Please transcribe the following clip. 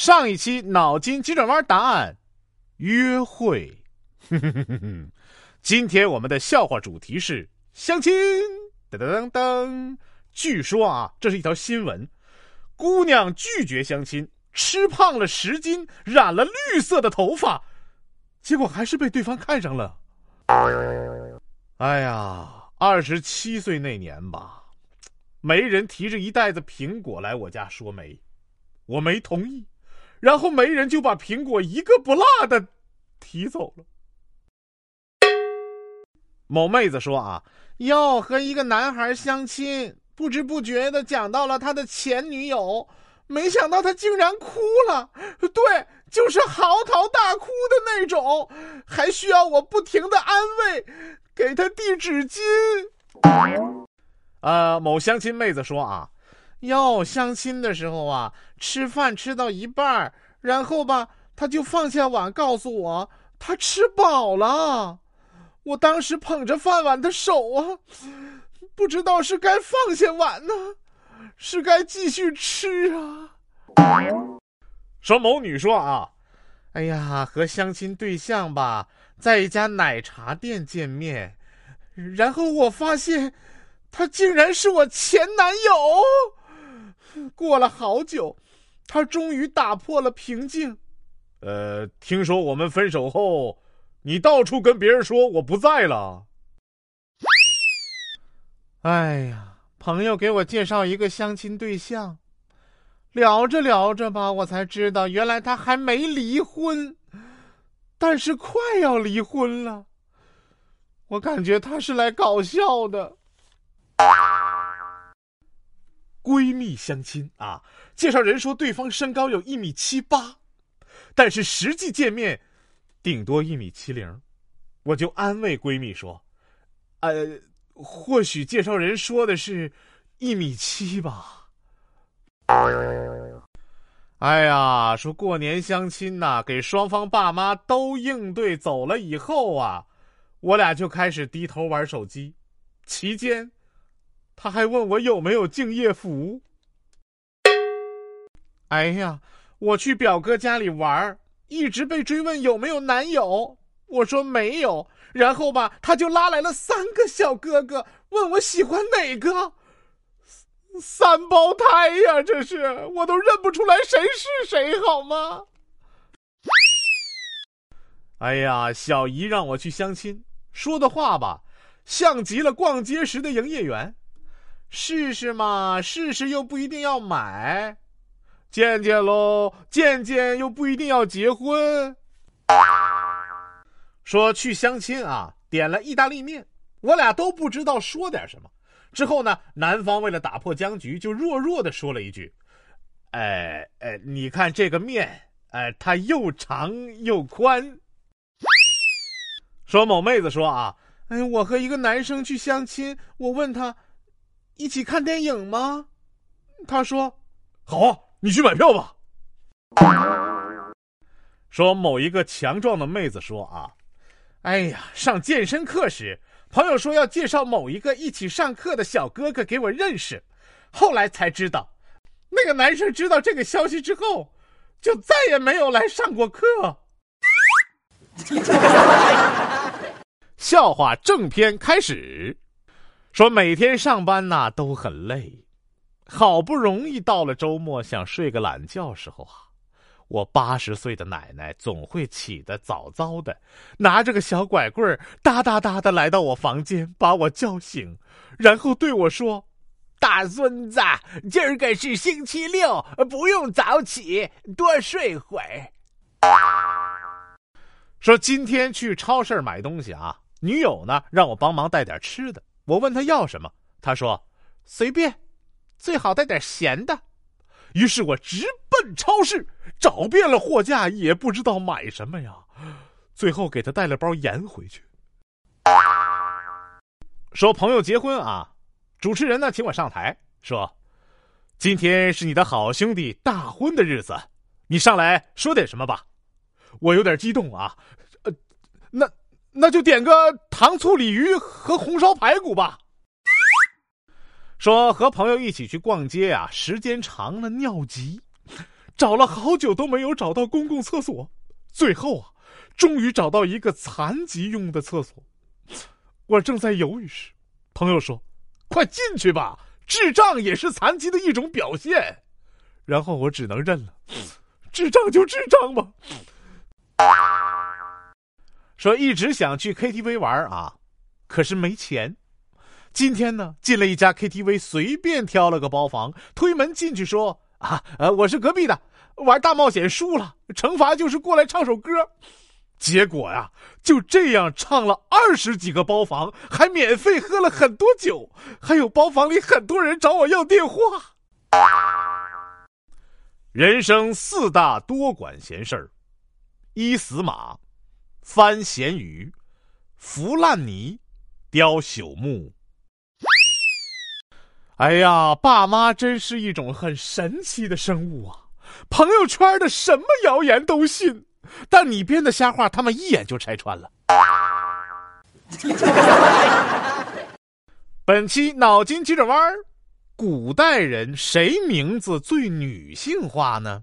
上一期脑筋急转弯答案：约会。今天我们的笑话主题是相亲。噔噔噔噔，据说啊，这是一条新闻：姑娘拒绝相亲，吃胖了十斤，染了绿色的头发，结果还是被对方看上了。哎呀，二十七岁那年吧，媒人提着一袋子苹果来我家说媒，我没同意，然后媒人就把苹果一个不落的提走了。某妹子说啊。要和一个男孩相亲，不知不觉的讲到了他的前女友，没想到他竟然哭了，对，就是嚎啕大哭的那种，还需要我不停的安慰，给他递纸巾。呃，某相亲妹子说啊，要相亲的时候啊，吃饭吃到一半，然后吧，他就放下碗，告诉我他吃饱了。我当时捧着饭碗的手啊，不知道是该放下碗呢，是该继续吃啊。说某女说啊，哎呀，和相亲对象吧，在一家奶茶店见面，然后我发现，他竟然是我前男友。过了好久，他终于打破了平静。呃，听说我们分手后。你到处跟别人说我不在了。哎呀，朋友给我介绍一个相亲对象，聊着聊着吧，我才知道原来他还没离婚，但是快要离婚了。我感觉他是来搞笑的。闺蜜相亲啊，介绍人说对方身高有一米七八，但是实际见面。顶多一米七零，我就安慰闺蜜说：“呃，或许介绍人说的是一米七吧。”哎呀，说过年相亲呐，给双方爸妈都应对走了以后啊，我俩就开始低头玩手机，期间他还问我有没有敬业福。哎呀，我去表哥家里玩一直被追问有没有男友，我说没有，然后吧，他就拉来了三个小哥哥，问我喜欢哪个，三胞胎呀，这是我都认不出来谁是谁，好吗？哎呀，小姨让我去相亲，说的话吧，像极了逛街时的营业员，试试嘛，试试又不一定要买。见见喽，见见又不一定要结婚。说去相亲啊，点了意大利面，我俩都不知道说点什么。之后呢，男方为了打破僵局，就弱弱的说了一句：“哎哎，你看这个面，哎，它又长又宽。”说某妹子说啊，哎，我和一个男生去相亲，我问他，一起看电影吗？他说，好啊。你去买票吧。说某一个强壮的妹子说啊，哎呀，上健身课时，朋友说要介绍某一个一起上课的小哥哥给我认识，后来才知道，那个男生知道这个消息之后，就再也没有来上过课。笑话正片开始，说每天上班呐都很累。好不容易到了周末，想睡个懒觉时候啊，我八十岁的奶奶总会起得早早的，拿着个小拐棍哒哒哒的来到我房间，把我叫醒，然后对我说：“大孙子，今儿个是星期六，不用早起，多睡会儿。”说今天去超市买东西啊，女友呢让我帮忙带点吃的，我问他要什么，他说随便。最好带点咸的，于是我直奔超市，找遍了货架，也不知道买什么呀。最后给他带了包盐回去。说朋友结婚啊，主持人呢请我上台说：“今天是你的好兄弟大婚的日子，你上来说点什么吧。”我有点激动啊，呃，那那就点个糖醋鲤鱼和红烧排骨吧。说和朋友一起去逛街啊，时间长了尿急，找了好久都没有找到公共厕所，最后啊，终于找到一个残疾用的厕所。我正在犹豫时，朋友说：“快进去吧，智障也是残疾的一种表现。”然后我只能认了，智障就智障吧。说一直想去 KTV 玩啊，可是没钱。今天呢，进了一家 KTV，随便挑了个包房，推门进去说：“啊，呃，我是隔壁的，玩大冒险输了，惩罚就是过来唱首歌。”结果呀，就这样唱了二十几个包房，还免费喝了很多酒，还有包房里很多人找我要电话。人生四大多管闲事儿：一死马，翻咸鱼，扶烂泥，雕朽木。哎呀，爸妈真是一种很神奇的生物啊！朋友圈的什么谣言都信，但你编的瞎话，他们一眼就拆穿了。本期脑筋急转弯：古代人谁名字最女性化呢？